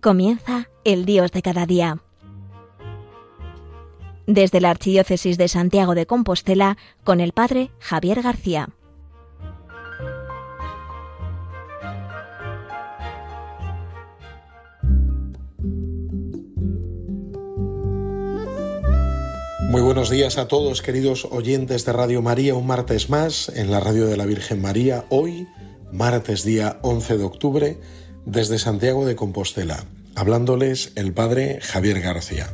Comienza el Dios de cada día. Desde la Archidiócesis de Santiago de Compostela, con el Padre Javier García. Muy buenos días a todos, queridos oyentes de Radio María, un martes más en la Radio de la Virgen María, hoy, martes día 11 de octubre, desde Santiago de Compostela, hablándoles el Padre Javier García.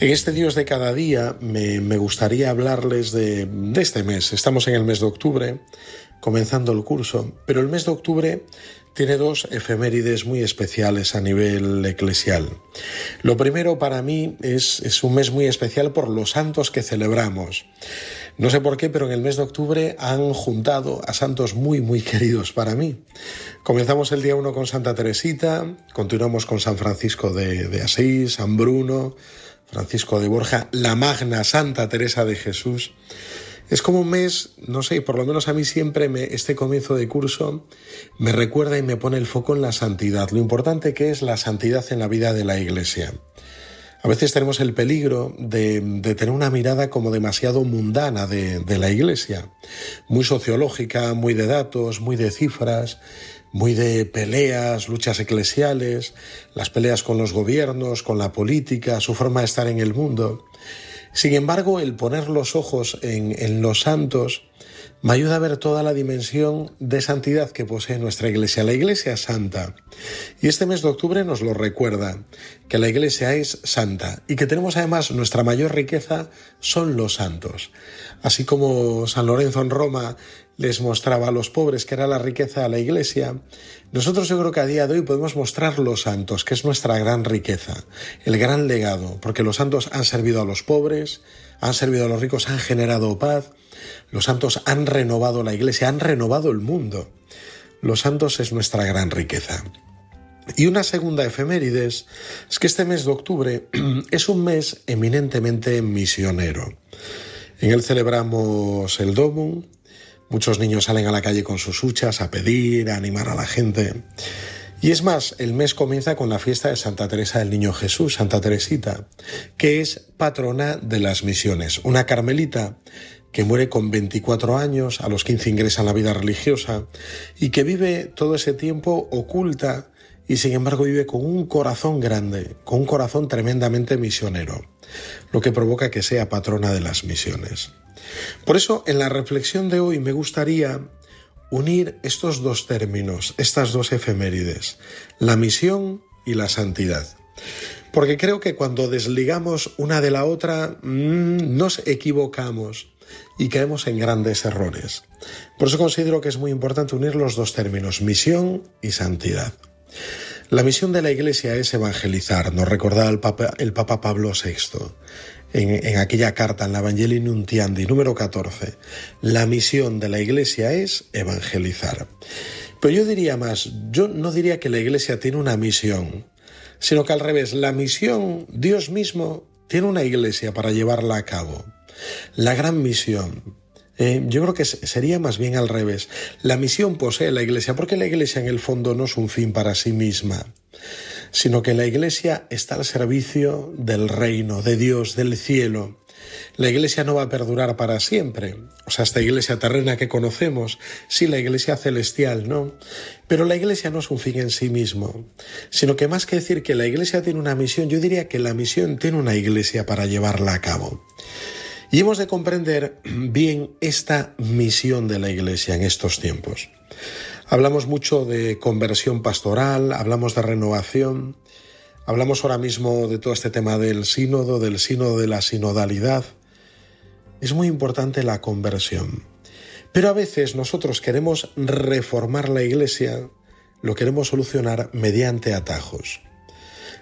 En este Dios de cada día me, gustaría hablarles de, de este mes. Estamos en el mes de octubre, comenzando el curso, pero el mes de octubre tiene dos efemérides muy especiales a nivel eclesial. Lo primero para mí es, es, un mes muy especial por los santos que celebramos. No sé por qué, pero en el mes de octubre han juntado a santos muy, muy queridos para mí. Comenzamos el día 1 con Santa Teresita, continuamos con San Francisco de, Asís, San Bruno, Francisco de Borja, la magna Santa Teresa de Jesús. Es como un mes, no sé, por lo menos a mí siempre este comienzo de curso me recuerda y me pone el foco en la santidad, lo importante que es la santidad en la vida de la Iglesia. A veces tenemos el peligro de, tener una mirada como demasiado mundana de, de la Iglesia, muy sociológica, muy de datos, muy de cifras, muy de peleas, luchas eclesiales, las peleas con los gobiernos, con la política, su forma de estar en el mundo. Sin embargo, el poner los ojos en, los santos me ayuda a ver toda la dimensión de santidad que posee nuestra iglesia. La iglesia es santa. Y este mes de octubre nos lo recuerda, que la iglesia es santa y que tenemos además nuestra mayor riqueza son los santos. Así como San Lorenzo en Roma les mostraba a los pobres que era la riqueza de la iglesia, nosotros yo creo que a día de hoy podemos mostrar los santos, que es nuestra gran riqueza, el gran legado, porque los santos han servido a los pobres, han servido a los ricos, han generado paz, los santos han renovado la iglesia, han renovado el mundo. Los santos es nuestra gran riqueza. Y una segunda efemérides es que este mes de octubre es un mes eminentemente misionero. En él celebramos el Domum, muchos niños salen a la calle con sus huchas a pedir, a animar a la gente. Y es más, el mes comienza con la fiesta de Santa Teresa del Niño Jesús, Santa Teresita, que es patrona de las misiones, una carmelita que muere con 24 años, a los 15 ingresa en la vida religiosa y que vive todo ese tiempo oculta y sin embargo vive con un corazón grande, con un corazón tremendamente misionero, lo que provoca que sea patrona de las misiones. Por eso, en la reflexión de hoy me gustaría unir estos dos términos, estas dos efemérides, la misión y la santidad. Porque creo que cuando desligamos una de la otra, mm, nos equivocamos y caemos en grandes errores. Por eso considero que es muy importante unir los dos términos, misión y santidad. La misión de la Iglesia es evangelizar, nos recordaba el Papa, Pablo VI en, aquella carta, en la Evangelii Nuntiandi, número 14. La misión de la Iglesia es evangelizar. Pero yo diría más, yo no diría que la Iglesia tiene una misión, sino que al revés, la misión, Dios mismo tiene una Iglesia para llevarla a cabo. La gran misión, eh, yo creo que sería más bien al revés. La misión posee la Iglesia, porque la Iglesia en el fondo no es un fin para sí misma, sino que la Iglesia está al servicio del reino, de Dios, del cielo. La Iglesia no va a perdurar para siempre, o sea, esta Iglesia terrena que conocemos, sí, la Iglesia celestial, ¿no? Pero la Iglesia no es un fin en sí mismo, sino que más que decir que la Iglesia tiene una misión, yo diría que la misión tiene una Iglesia para llevarla a cabo. Y hemos de comprender bien esta misión de la Iglesia en estos tiempos. Hablamos mucho de conversión pastoral, hablamos de renovación, hablamos ahora mismo de todo este tema del sínodo, del sínodo de la sinodalidad. Es muy importante la conversión. Pero a veces nosotros queremos reformar la Iglesia, lo queremos solucionar mediante atajos.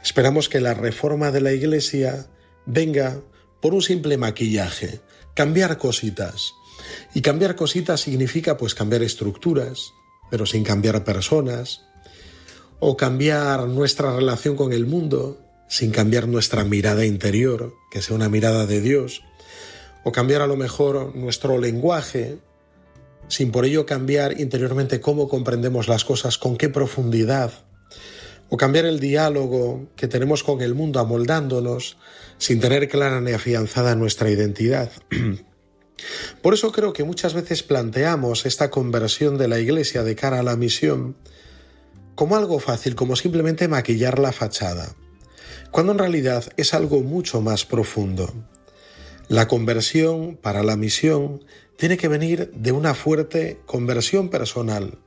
Esperamos que la reforma de la Iglesia venga por un simple maquillaje, cambiar cositas. Y cambiar cositas significa pues cambiar estructuras, pero sin cambiar personas, o cambiar nuestra relación con el mundo sin cambiar nuestra mirada interior, que sea una mirada de Dios, o cambiar a lo mejor nuestro lenguaje, sin por ello cambiar interiormente cómo comprendemos las cosas, con qué profundidad, o cambiar el diálogo que tenemos con el mundo amoldándonos sin tener clara ni afianzada nuestra identidad. Por eso creo que muchas veces planteamos esta conversión de la Iglesia de cara a la misión como algo fácil, como simplemente maquillar la fachada, cuando en realidad es algo mucho más profundo. La conversión para la misión tiene que venir de una fuerte conversión personal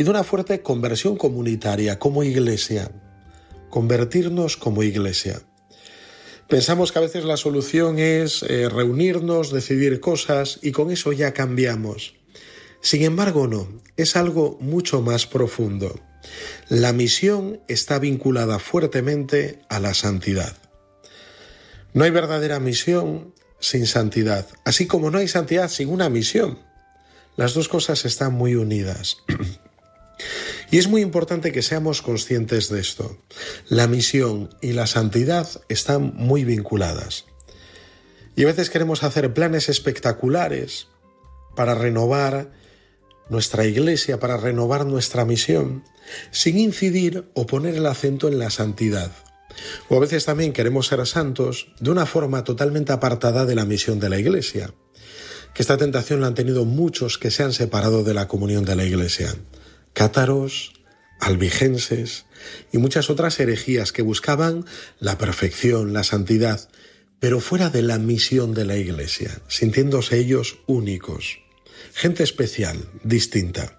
y de una fuerte conversión comunitaria como iglesia, convertirnos como iglesia. Pensamos que a veces la solución es eh, reunirnos, decidir cosas y con eso ya cambiamos. Sin embargo, no, es algo mucho más profundo. La misión está vinculada fuertemente a la santidad. No hay verdadera misión sin santidad, así como no hay santidad sin una misión. Las dos cosas están muy unidas. Y es muy importante que seamos conscientes de esto. La misión y la santidad están muy vinculadas. Y a veces queremos hacer planes espectaculares para renovar nuestra iglesia, para renovar nuestra misión, sin incidir o poner el acento en la santidad. O a veces también queremos ser santos de una forma totalmente apartada de la misión de la iglesia. Que esta tentación la han tenido muchos que se han separado de la comunión de la iglesia cátaros, albigenses y muchas otras herejías que buscaban la perfección, la santidad, pero fuera de la misión de la Iglesia, sintiéndose ellos únicos, gente especial, distinta.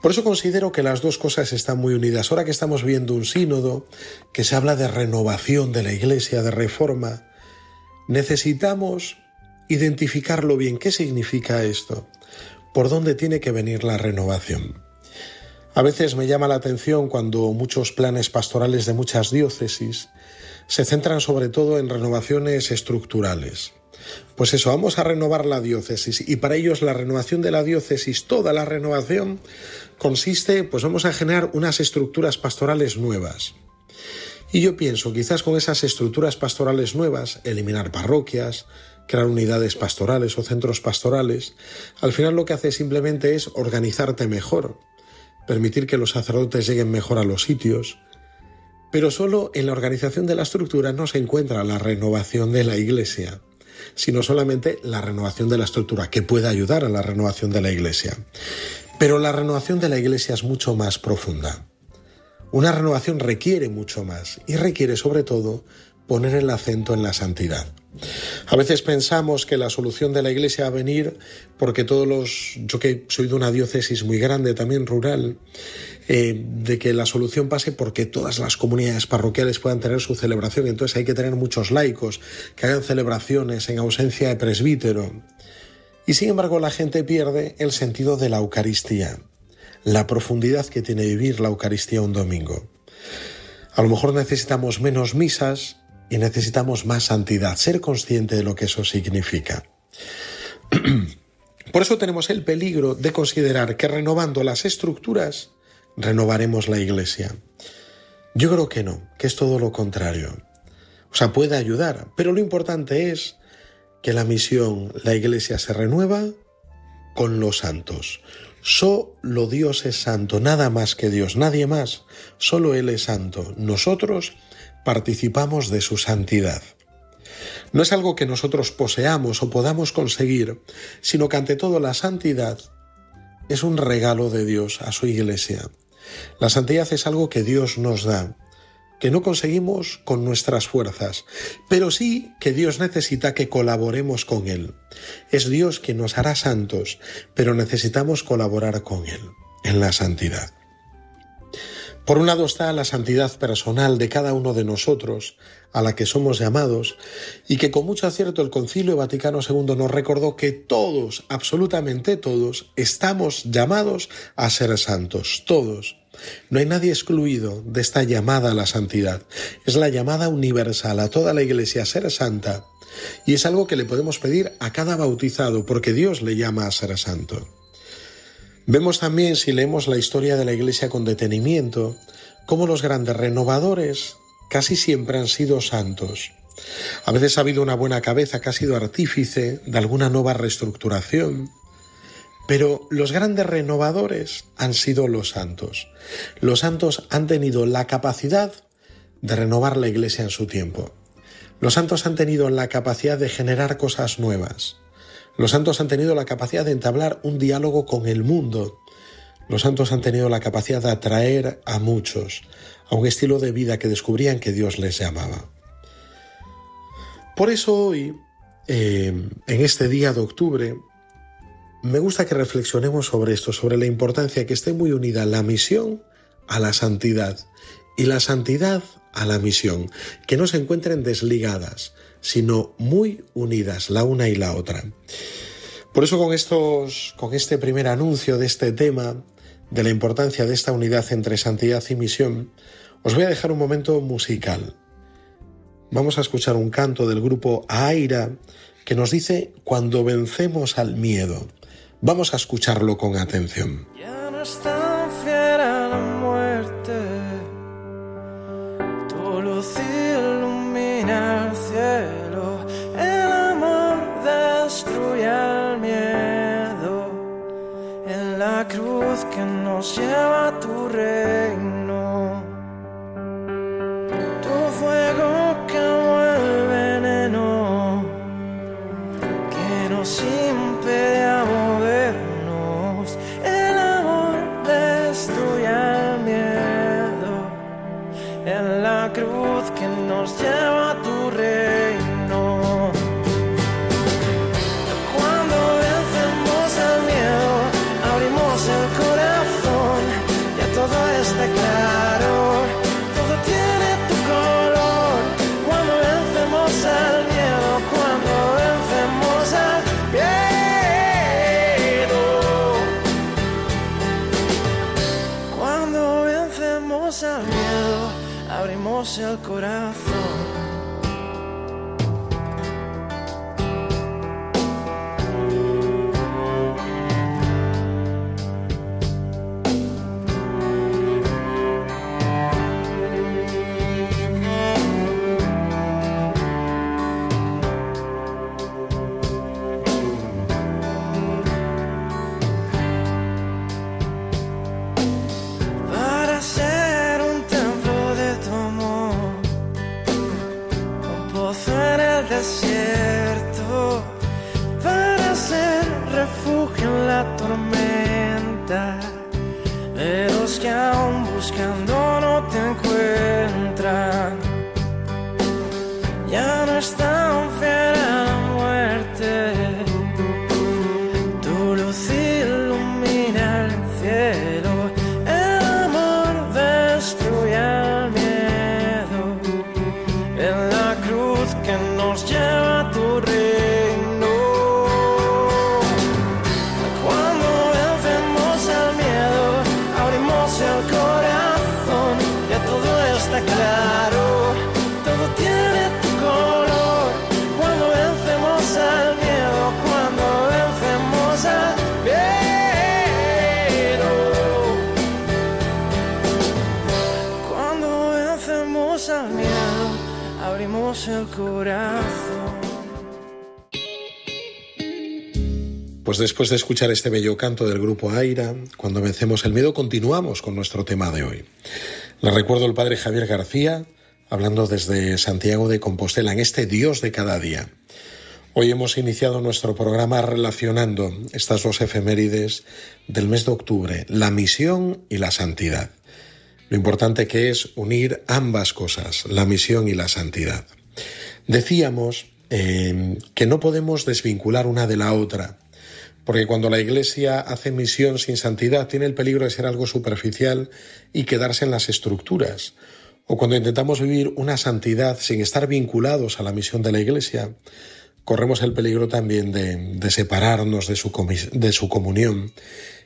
Por eso considero que las dos cosas están muy unidas. Ahora que estamos viendo un sínodo que se habla de renovación de la Iglesia, de reforma, necesitamos identificarlo bien. ¿Qué significa esto? ¿Por dónde tiene que venir la renovación? A veces me llama la atención cuando muchos planes pastorales de muchas diócesis se centran sobre todo en renovaciones estructurales. Pues eso, vamos a renovar la diócesis y para ellos la renovación de la diócesis, toda la renovación consiste, pues vamos a generar unas estructuras pastorales nuevas. Y yo pienso, quizás con esas estructuras pastorales nuevas, eliminar parroquias, crear unidades pastorales o centros pastorales, al final lo que hace simplemente es organizarte mejor, permitir que los sacerdotes lleguen mejor a los sitios, pero solo en la organización de la estructura no se encuentra la renovación de la Iglesia, sino solamente la renovación de la estructura, que puede ayudar a la renovación de la Iglesia. Pero la renovación de la Iglesia es mucho más profunda. Una renovación requiere mucho más y requiere sobre todo poner el acento en la santidad. A veces pensamos que la solución de la iglesia va a venir porque todos los, yo que soy de una diócesis muy grande, también rural, eh, de que la solución pase porque todas las comunidades parroquiales puedan tener su celebración. Entonces hay que tener muchos laicos que hagan celebraciones en ausencia de presbítero. Y sin embargo la gente pierde el sentido de la Eucaristía, la profundidad que tiene vivir la Eucaristía un domingo. A lo mejor necesitamos menos misas, y necesitamos más santidad, ser consciente de lo que eso significa. Por eso tenemos el peligro de considerar que renovando las estructuras renovaremos la iglesia. Yo creo que no, que es todo lo contrario. O sea, puede ayudar, pero lo importante es que la misión, la iglesia se renueva con los santos. Solo Dios es santo, nada más que Dios, nadie más. Solo Él es santo. Nosotros participamos de su santidad. No es algo que nosotros poseamos o podamos conseguir, sino que ante todo la santidad es un regalo de Dios a su iglesia. La santidad es algo que Dios nos da, que no conseguimos con nuestras fuerzas, pero sí que Dios necesita que colaboremos con Él. Es Dios quien nos hará santos, pero necesitamos colaborar con Él en la santidad. Por un lado está la santidad personal de cada uno de nosotros, a la que somos llamados, y que con mucho acierto el Concilio Vaticano II nos recordó que todos, absolutamente todos, estamos llamados a ser santos, todos. No hay nadie excluido de esta llamada a la santidad. Es la llamada universal a toda la Iglesia a ser santa. Y es algo que le podemos pedir a cada bautizado, porque Dios le llama a ser santo. Vemos también, si leemos la historia de la Iglesia con detenimiento, cómo los grandes renovadores casi siempre han sido santos. A veces ha habido una buena cabeza que ha sido artífice de alguna nueva reestructuración, Pero los grandes renovadores han sido los santos. Los santos han tenido la capacidad de renovar la iglesia en su tiempo. Los santos han tenido la capacidad de generar cosas nuevas. Los santos han tenido la capacidad de entablar un diálogo con el mundo. Los santos han tenido la capacidad de atraer a muchos a un estilo de vida que descubrían que Dios les llamaba. Por eso hoy, eh, en este día de octubre, me gusta que reflexionemos sobre esto, sobre la importancia que esté muy unida la misión a la santidad y la santidad a la misión, que no se encuentren desligadas, sino muy unidas la una y la otra. Por eso con estos con este primer anuncio de este tema de la importancia de esta unidad entre santidad y misión, os voy a dejar un momento musical. Vamos a escuchar un canto del grupo Aira que nos dice cuando vencemos al miedo. Vamos a escucharlo con atención. Que nos lleva a tu reino, Pues después de escuchar este bello canto del grupo Aira, cuando vencemos el miedo, continuamos con nuestro tema de hoy. Le recuerdo el padre Javier García, hablando desde Santiago de Compostela, en este Dios de cada día. Hoy hemos iniciado nuestro programa relacionando estas dos efemérides del mes de octubre, la misión y la santidad. Lo importante que es unir ambas cosas, la misión y la santidad. Decíamos eh, que no podemos desvincular una de la otra, porque cuando la Iglesia hace misión sin santidad tiene el peligro de ser algo superficial y quedarse en las estructuras. O cuando intentamos vivir una santidad sin estar vinculados a la misión de la Iglesia, corremos el peligro también de, separarnos de su, de su comunión,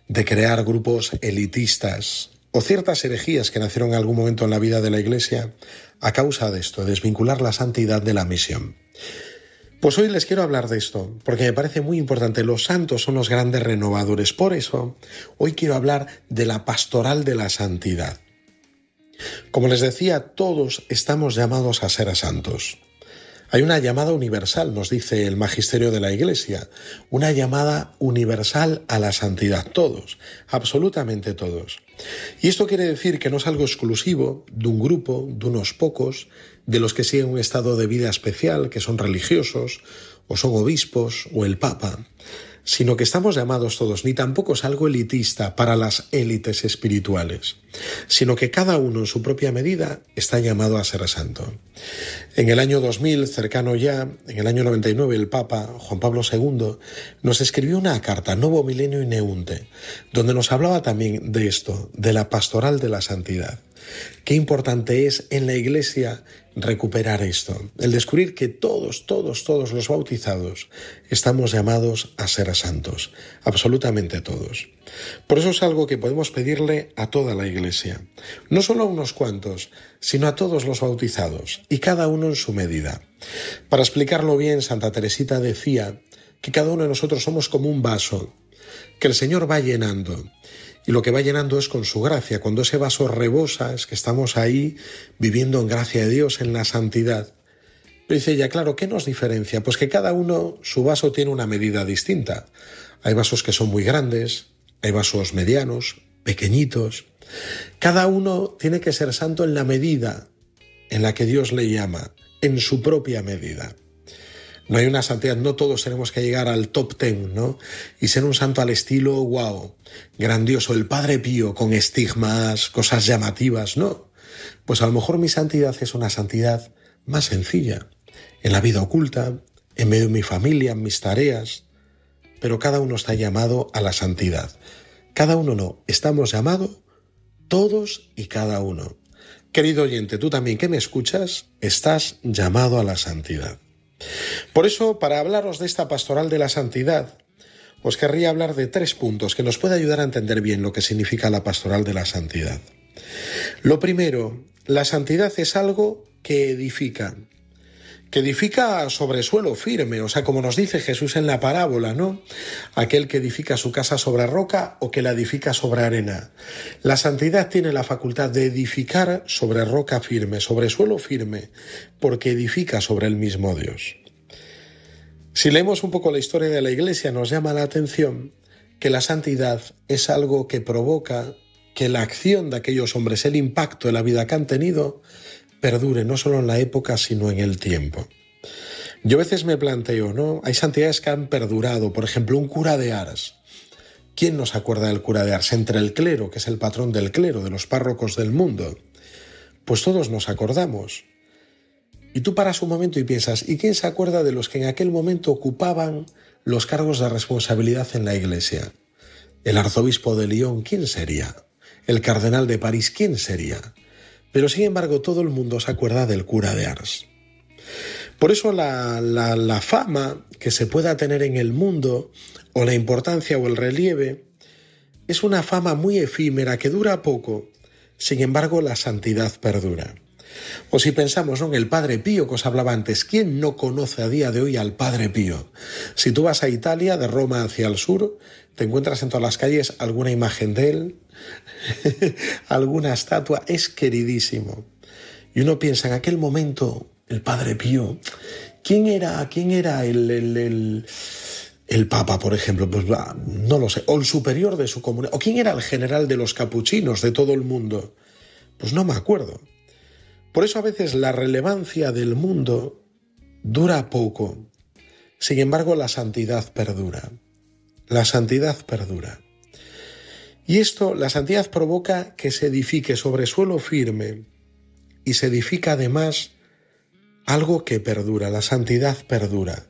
de crear grupos elitistas o ciertas herejías que nacieron en algún momento en la vida de la Iglesia a causa de esto, desvincular la santidad de la misión. Pues hoy les quiero hablar de esto, porque me parece muy importante. Los santos son los grandes renovadores. Por eso, hoy quiero hablar de la pastoral de la santidad. Como les decía, todos estamos llamados a ser santos. Hay una llamada universal, nos dice el magisterio de la Iglesia, una llamada universal a la santidad, todos, absolutamente todos. Y esto quiere decir que no es algo exclusivo de un grupo, de unos pocos, de los que siguen un estado de vida especial, que son religiosos, o son obispos, o el Papa sino que estamos llamados todos, ni tampoco es algo elitista para las élites espirituales, sino que cada uno en su propia medida está llamado a ser santo. En el año 2000, cercano ya, en el año 99, el Papa Juan Pablo II nos escribió una carta, Nuevo Milenio y Neunte, donde nos hablaba también de esto, de la pastoral de la santidad. Qué importante es en la Iglesia recuperar esto, el descubrir que todos, todos, todos los bautizados estamos llamados a ser santos, absolutamente todos. Por eso es algo que podemos pedirle a toda la Iglesia, no solo a unos cuantos, sino a todos los bautizados, y cada uno en su medida. Para explicarlo bien, Santa Teresita decía que cada uno de nosotros somos como un vaso, que el Señor va llenando, y lo que va llenando es con su gracia. Cuando ese vaso rebosa es que estamos ahí viviendo en gracia de Dios, en la santidad. Pero dice ella, claro, ¿qué nos diferencia? Pues que cada uno, su vaso tiene una medida distinta. Hay vasos que son muy grandes, hay vasos medianos, pequeñitos. Cada uno tiene que ser santo en la medida en la que Dios le llama, en su propia medida. No hay una santidad, no todos tenemos que llegar al top ten, ¿no? Y ser un santo al estilo, wow, grandioso, el Padre Pío, con estigmas, cosas llamativas, no. Pues a lo mejor mi santidad es una santidad más sencilla, en la vida oculta, en medio de mi familia, en mis tareas, pero cada uno está llamado a la santidad. Cada uno no, estamos llamados todos y cada uno. Querido oyente, tú también que me escuchas, estás llamado a la santidad. Por eso, para hablaros de esta pastoral de la santidad, os querría hablar de tres puntos que nos pueden ayudar a entender bien lo que significa la pastoral de la santidad. Lo primero, la santidad es algo que edifica, que edifica sobre suelo firme, o sea, como nos dice Jesús en la parábola, ¿no? Aquel que edifica su casa sobre roca o que la edifica sobre arena. La santidad tiene la facultad de edificar sobre roca firme, sobre suelo firme, porque edifica sobre el mismo Dios. Si leemos un poco la historia de la Iglesia, nos llama la atención que la santidad es algo que provoca que la acción de aquellos hombres, el impacto de la vida que han tenido, perdure no solo en la época, sino en el tiempo. Yo a veces me planteo, ¿no? Hay santidades que han perdurado, por ejemplo, un cura de Ars. ¿Quién nos acuerda del cura de Ars? Entre el clero, que es el patrón del clero, de los párrocos del mundo. Pues todos nos acordamos. Y tú paras un momento y piensas, ¿y quién se acuerda de los que en aquel momento ocupaban los cargos de responsabilidad en la Iglesia? El arzobispo de Lyon, ¿quién sería? El cardenal de París, ¿quién sería? Pero sin embargo todo el mundo se acuerda del cura de Ars. Por eso la, la, fama que se pueda tener en el mundo, o la importancia o el relieve, es una fama muy efímera que dura poco, sin embargo la santidad perdura. O si pensamos en el Padre Pío que os hablaba antes, ¿quién no conoce a día de hoy al Padre Pío? Si tú vas a Italia, de Roma hacia el sur, te encuentras en todas las calles alguna imagen de él, alguna estatua, es queridísimo. Y uno piensa, en aquel momento, el Padre Pío, ¿quién era, quién era el, el, el, Papa, por ejemplo? Pues no lo sé, o el superior de su comunidad, o quién era el general de los capuchinos de todo el mundo. Pues no me acuerdo. Por eso a veces la relevancia del mundo dura poco. Sin embargo, la santidad perdura. La santidad perdura. Y esto, la santidad provoca que se edifique sobre suelo firme y se edifica además algo que perdura, la santidad perdura.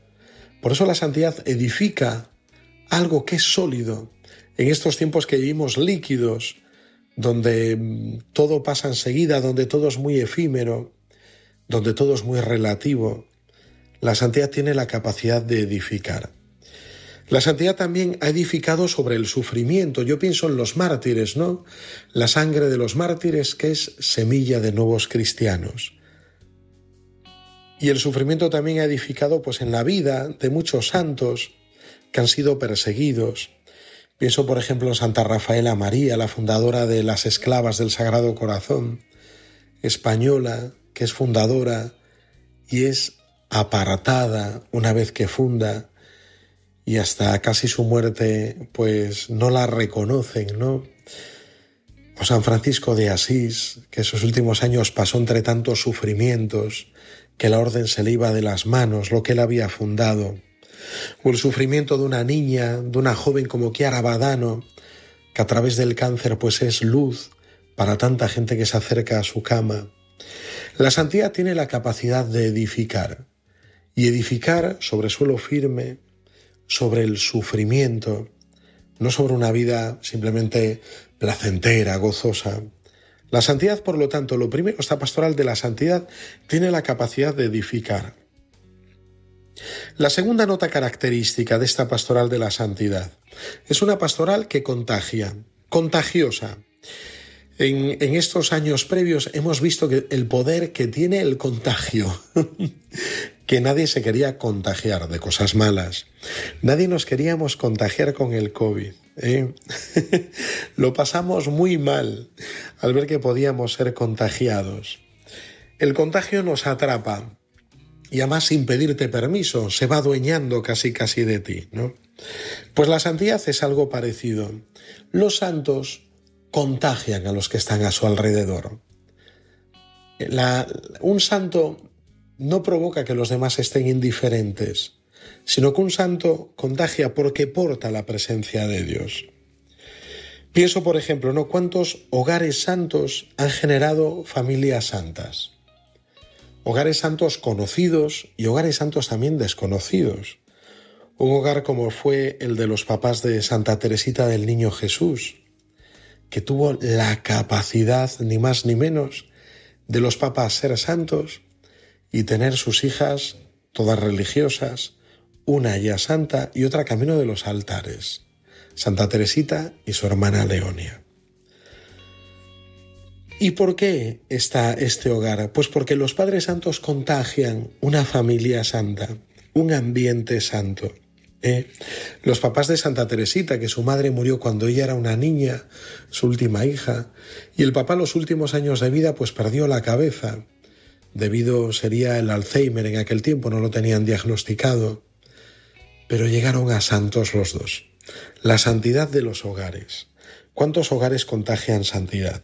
Por eso la santidad edifica algo que es sólido. En estos tiempos que vivimos líquidos, donde mm, todo pasa enseguida, donde todo es muy efímero, donde todo es muy relativo, la santidad tiene la capacidad de edificar. La santidad también ha edificado sobre el sufrimiento. Yo pienso en los mártires, ¿no? La sangre de los mártires que es semilla de nuevos cristianos. Y el sufrimiento también ha edificado pues en la vida de muchos santos que han sido perseguidos. Pienso, por ejemplo, en Santa Rafaela María, la fundadora de las esclavas del Sagrado Corazón, española, que es fundadora y es apartada una vez que funda y hasta casi su muerte pues no la reconocen, ¿no? O San Francisco de Asís, que sus últimos años pasó entre tantos sufrimientos, que la orden se le iba de las manos, lo que él había fundado, o el sufrimiento de una niña, de una joven como Chiara Badano, que a través del cáncer pues es luz para tanta gente que se acerca a su cama. La santidad tiene la capacidad de edificar, y edificar sobre suelo firme, sobre el sufrimiento, no sobre una vida simplemente placentera, gozosa. La santidad, por lo tanto, lo primero, esta pastoral de la santidad tiene la capacidad de edificar. La segunda nota característica de esta pastoral de la santidad es una pastoral que contagia, contagiosa. En, estos años previos hemos visto que el poder que tiene el contagio, que nadie se quería contagiar de cosas malas, nadie nos queríamos contagiar con el COVID. ¿eh? Lo pasamos muy mal al ver que podíamos ser contagiados. El contagio nos atrapa, y además sin pedirte permiso, se va adueñando casi casi de ti, ¿no? Pues la santidad es algo parecido. Los santos contagian a los que están a su alrededor. un santo no provoca que los demás estén indiferentes, sino que un santo contagia porque porta la presencia de Dios. Pienso, por ejemplo, ¿no? ¿Cuántos hogares santos han generado familias santas? Hogares santos conocidos y hogares santos también desconocidos. Un hogar como fue el de los papás de Santa Teresita del Niño Jesús, que tuvo la capacidad, ni más ni menos, de los papás ser santos y tener sus hijas todas religiosas, una ya santa y otra camino de los altares, Santa Teresita y su hermana Leonia. ¿Y por qué está este hogar? Pues porque los padres santos contagian una familia santa, un ambiente santo. ¿eh? Los papás de Santa Teresita, que su madre murió cuando ella era una niña, su última hija, y el papá los últimos años de vida pues perdió la cabeza, debido sería el Alzheimer en aquel tiempo, no lo tenían diagnosticado, pero llegaron a santos los dos. La santidad de los hogares. ¿Cuántos hogares contagian santidad?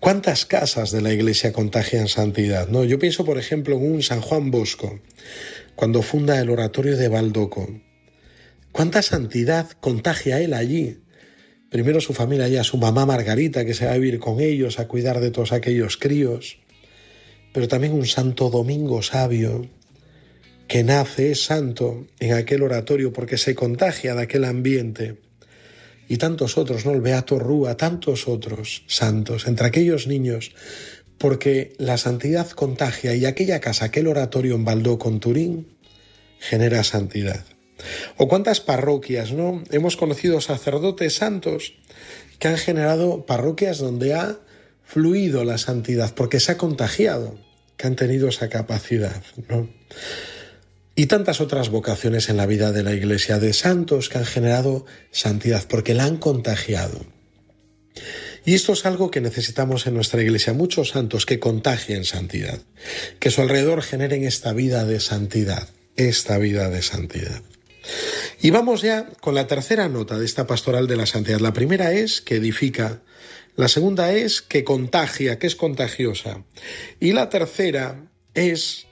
¿Cuántas casas de la iglesia contagian santidad? No, yo pienso, por ejemplo, en un San Juan Bosco, cuando funda el oratorio de Baldoco. ¿Cuánta santidad contagia él allí? Primero su familia ya, su mamá Margarita, que se va a vivir con ellos, a cuidar de todos aquellos críos. Pero también un Santo Domingo sabio, que nace, es santo en aquel oratorio porque se contagia de aquel ambiente y tantos otros, ¿no? El Beato Rúa, tantos otros santos, entre aquellos niños, porque la santidad contagia y aquella casa, aquel oratorio en Baldó con Turín, genera santidad. O cuántas parroquias, ¿no? Hemos conocido sacerdotes santos que han generado parroquias donde ha fluido la santidad, porque se ha contagiado, que han tenido esa capacidad, ¿no? Y tantas otras vocaciones en la vida de la Iglesia de santos que han generado santidad porque la han contagiado. Y esto es algo que necesitamos en nuestra Iglesia, muchos santos que contagien santidad, que su alrededor generen esta vida de santidad, esta vida de santidad. Y vamos ya con la tercera nota de esta pastoral de la santidad. La primera es que edifica, la segunda es que contagia, que es contagiosa, y la tercera es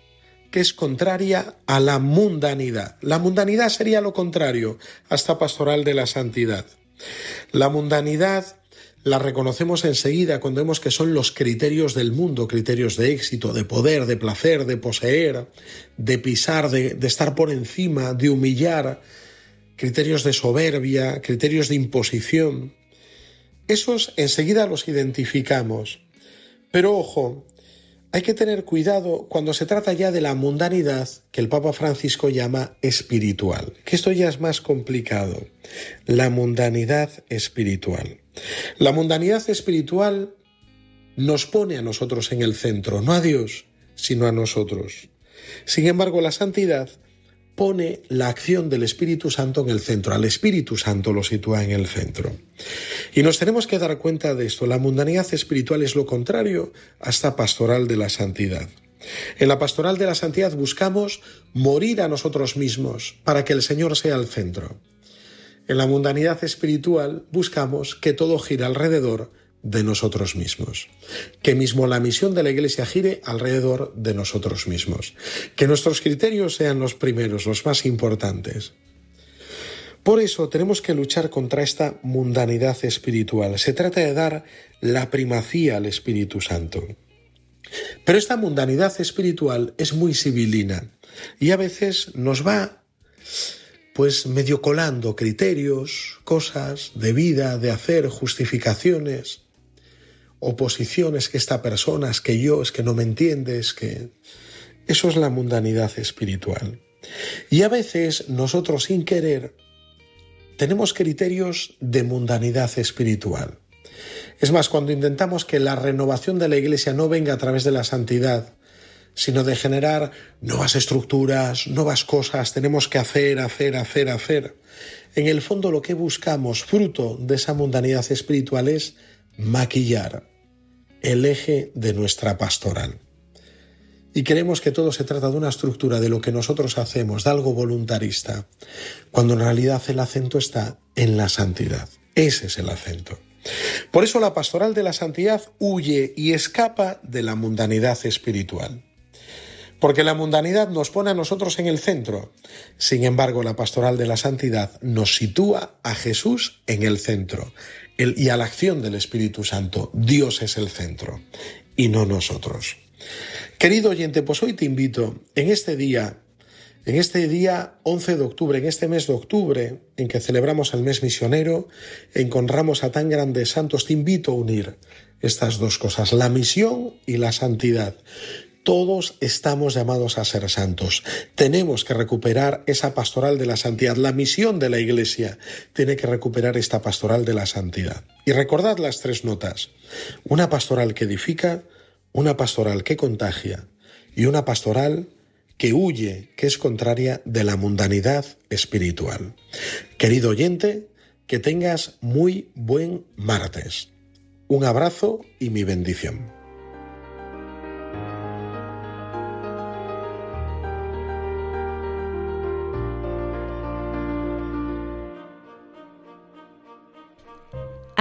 que es contraria a la mundanidad. La mundanidad sería lo contrario a esta pastoral de la santidad. La mundanidad la reconocemos enseguida cuando vemos que son los criterios del mundo, criterios de éxito, de poder, de placer, de poseer, de pisar, de, de estar por encima, de humillar, criterios de soberbia, criterios de imposición. Esos enseguida los identificamos. Pero ojo, hay que tener cuidado cuando se trata ya de la mundanidad que el Papa Francisco llama espiritual, que esto ya es más complicado. La mundanidad espiritual. La mundanidad espiritual nos pone a nosotros en el centro, no a Dios, sino a nosotros. Sin embargo, la santidad pone la acción del Espíritu Santo en el centro, al Espíritu Santo lo sitúa en el centro. Y nos tenemos que dar cuenta de esto, la mundanidad espiritual es lo contrario a esta pastoral de la santidad. En la pastoral de la santidad buscamos morir a nosotros mismos para que el Señor sea el centro. En la mundanidad espiritual buscamos que todo gire alrededor de nosotros mismos. Que mismo la misión de la Iglesia gire alrededor de nosotros mismos. Que nuestros criterios sean los primeros, los más importantes. Por eso tenemos que luchar contra esta mundanidad espiritual. Se trata de dar la primacía al Espíritu Santo. Pero esta mundanidad espiritual es muy civilina y a veces nos va pues medio colando criterios, cosas de vida, de hacer, justificaciones, oposiciones que esta persona, es que yo, es que no me entiendes, que... Eso es la mundanidad espiritual. Y a veces nosotros sin querer tenemos criterios de mundanidad espiritual. Es más, cuando intentamos que la renovación de la Iglesia no venga a través de la santidad, sino de generar nuevas estructuras, nuevas cosas, tenemos que hacer, hacer, hacer, hacer. En el fondo lo que buscamos, fruto de esa mundanidad espiritual, es maquillar el eje de nuestra pastoral. Y creemos que todo se trata de una estructura de lo que nosotros hacemos, de algo voluntarista, cuando en realidad el acento está en la santidad. Ese es el acento. Por eso la pastoral de la santidad huye y escapa de la mundanidad espiritual. Porque la mundanidad nos pone a nosotros en el centro. Sin embargo, la pastoral de la santidad nos sitúa a Jesús en el centro y a la acción del Espíritu Santo. Dios es el centro y no nosotros. Querido oyente, pues hoy te invito en este día en este día 11 de octubre, en este mes de octubre, en que celebramos el mes misionero, encontramos a tan grandes santos, te invito a unir estas dos cosas, la misión y la santidad. Todos estamos llamados a ser santos. Tenemos que recuperar esa pastoral de la santidad. La misión de la Iglesia tiene que recuperar esta pastoral de la santidad. Y recordad las tres notas. Una pastoral que edifica, una pastoral que contagia y una pastoral que huye, que es contraria de la mundanidad espiritual. Querido oyente, que tengas muy buen martes. Un abrazo y mi bendición.